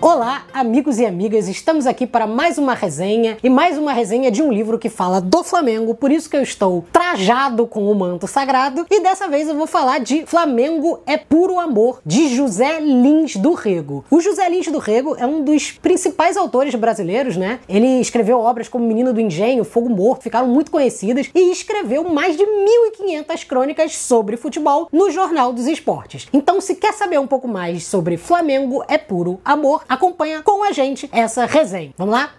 Olá, amigos e amigas, estamos aqui para mais uma resenha e mais uma resenha de um livro que fala do Flamengo, por isso que eu estou trajado com o manto sagrado e dessa vez eu vou falar de Flamengo é Puro Amor, de José Lins do Rego. O José Lins do Rego é um dos principais autores brasileiros, né? Ele escreveu obras como Menino do Engenho, Fogo Morto, ficaram muito conhecidas e escreveu mais de 1.500 crônicas sobre futebol no Jornal dos Esportes. Então, se quer saber um pouco mais sobre Flamengo é Puro Amor, acompanha com a gente essa resenha. Vamos lá?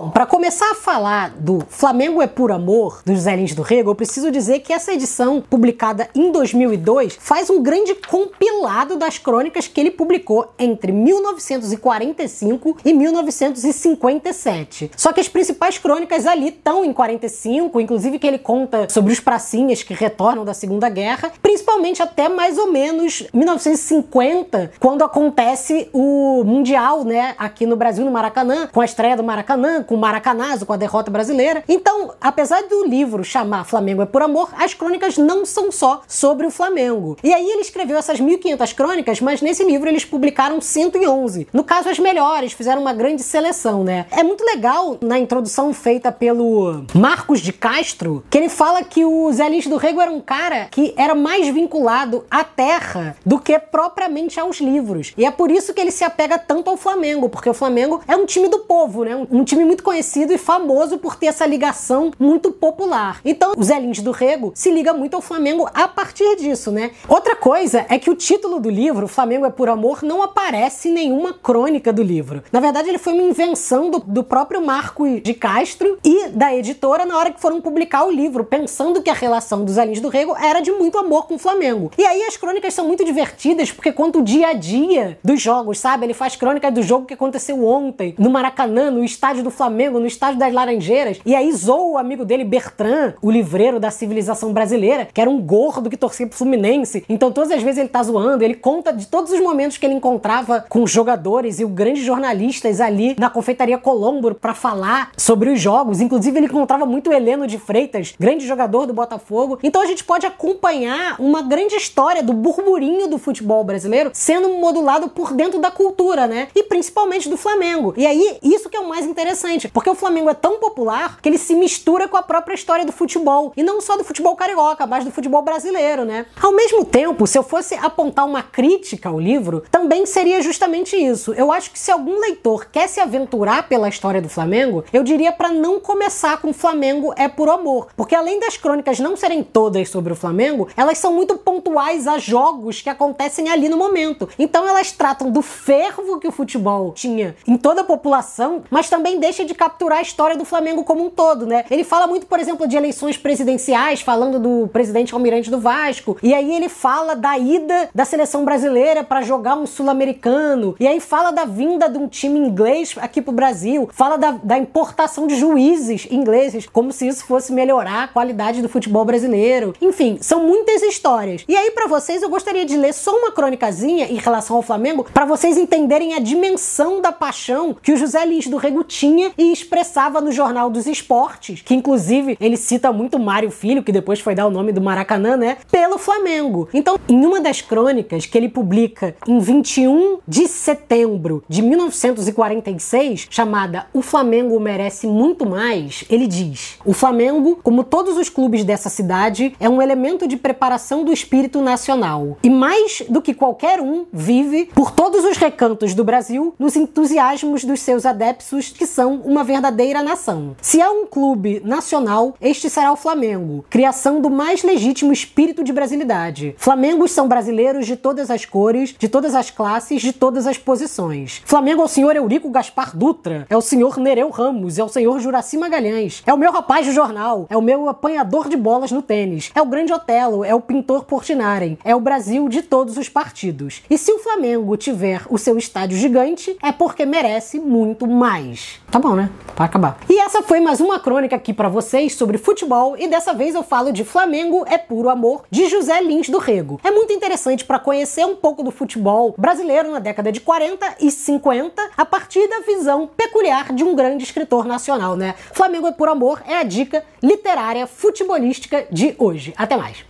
Bom, para começar a falar do Flamengo é por Amor, dos Zé Lins do Rego, eu preciso dizer que essa edição, publicada em 2002, faz um grande compilado das crônicas que ele publicou entre 1945 e 1957. Só que as principais crônicas ali estão em 45, inclusive que ele conta sobre os pracinhas que retornam da Segunda Guerra, principalmente até mais ou menos 1950, quando acontece o Mundial, né, aqui no Brasil, no Maracanã, com a estreia do Maracanã, com o Maracanazo, com a derrota brasileira. Então, apesar do livro chamar Flamengo é por Amor, as crônicas não são só sobre o Flamengo. E aí ele escreveu essas 1.500 crônicas, mas nesse livro eles publicaram 111. No caso, as melhores, fizeram uma grande seleção, né? É muito legal na introdução feita pelo Marcos de Castro, que ele fala que o Zé Lins do Rego era um cara que era mais vinculado à terra do que propriamente aos livros. E é por isso que ele se apega tanto ao Flamengo, porque o Flamengo é um time do povo, né? Um time muito conhecido e famoso por ter essa ligação muito popular. Então, o Zé Lins do Rego se liga muito ao Flamengo a partir disso, né? Outra coisa é que o título do livro, Flamengo é por Amor, não aparece em nenhuma crônica do livro. Na verdade, ele foi uma invenção do, do próprio Marco de Castro e da editora na hora que foram publicar o livro, pensando que a relação dos Zé Lins do Rego era de muito amor com o Flamengo. E aí as crônicas são muito divertidas porque conta o dia a dia dos jogos, sabe? Ele faz crônica do jogo que aconteceu ontem no Maracanã, no estádio do Flamengo, no estádio das Laranjeiras, e aí zoa o amigo dele, Bertrand, o livreiro da civilização brasileira, que era um gordo que torcia pro Fluminense. Então todas as vezes ele tá zoando, ele conta de todos os momentos que ele encontrava com jogadores e grandes jornalistas ali na confeitaria Colombo para falar sobre os jogos. Inclusive ele encontrava muito Heleno de Freitas, grande jogador do Botafogo. Então a gente pode acompanhar uma grande história do burburinho do futebol brasileiro sendo modulado por dentro da cultura, né? E principalmente do Flamengo. E aí isso que é o mais interessante, porque o Flamengo é tão popular que ele se mistura com a própria história do futebol. E não só do futebol carioca, mas do futebol brasileiro, né? Ao mesmo tempo, se eu fosse apontar uma crítica ao livro, também seria justamente isso. Eu acho que se algum leitor quer se aventurar pela história do Flamengo, eu diria para não começar com Flamengo é por amor. Porque além das crônicas não serem todas sobre o Flamengo, elas são muito pontuais a jogos que acontecem ali no momento. Então elas tratam do fervo que o futebol tinha em toda a população, mas também deixa de capturar a história do Flamengo como um todo, né? Ele fala muito, por exemplo, de eleições presidenciais, falando do presidente almirante do Vasco, e aí ele fala da ida da seleção brasileira para jogar um sul-americano, e aí fala da vinda de um time inglês aqui pro Brasil, fala da, da importação de juízes ingleses, como se isso fosse melhorar a qualidade do futebol brasileiro. Enfim, são muitas histórias. E aí, para vocês, eu gostaria de ler só uma crônicazinha em relação ao Flamengo, para vocês entenderem a dimensão da paixão que o José Lins do Rego tinha e expressava no Jornal dos Esportes, que inclusive ele cita muito Mário Filho, que depois foi dar o nome do Maracanã, né? Pelo Flamengo. Então, em uma das crônicas que ele publica em 21 de setembro de 1946, chamada O Flamengo merece muito mais, ele diz: O Flamengo, como todos os clubes dessa cidade, é um elemento de preparação do espírito nacional. E mais do que qualquer um, vive por todos os recantos do Brasil nos entusiasmos dos seus adeptos que são uma verdadeira nação. Se há um clube nacional, este será o Flamengo, criação do mais legítimo espírito de brasilidade. Flamengos são brasileiros de todas as cores, de todas as classes, de todas as posições. Flamengo é o senhor Eurico Gaspar Dutra, é o senhor Nereu Ramos, é o senhor Juraci Magalhães, é o meu rapaz do jornal, é o meu apanhador de bolas no tênis, é o grande Otelo, é o pintor Portinari, é o Brasil de todos os partidos. E se o Flamengo tiver o seu estádio gigante, é porque merece muito mais. Tá bom, né? Para acabar. E essa foi mais uma crônica aqui para vocês sobre futebol e dessa vez eu falo de Flamengo é puro amor de José Lins do Rego. É muito interessante para conhecer um pouco do futebol brasileiro na década de 40 e 50 a partir da visão peculiar de um grande escritor nacional, né? Flamengo é puro amor é a dica literária futebolística de hoje. Até mais.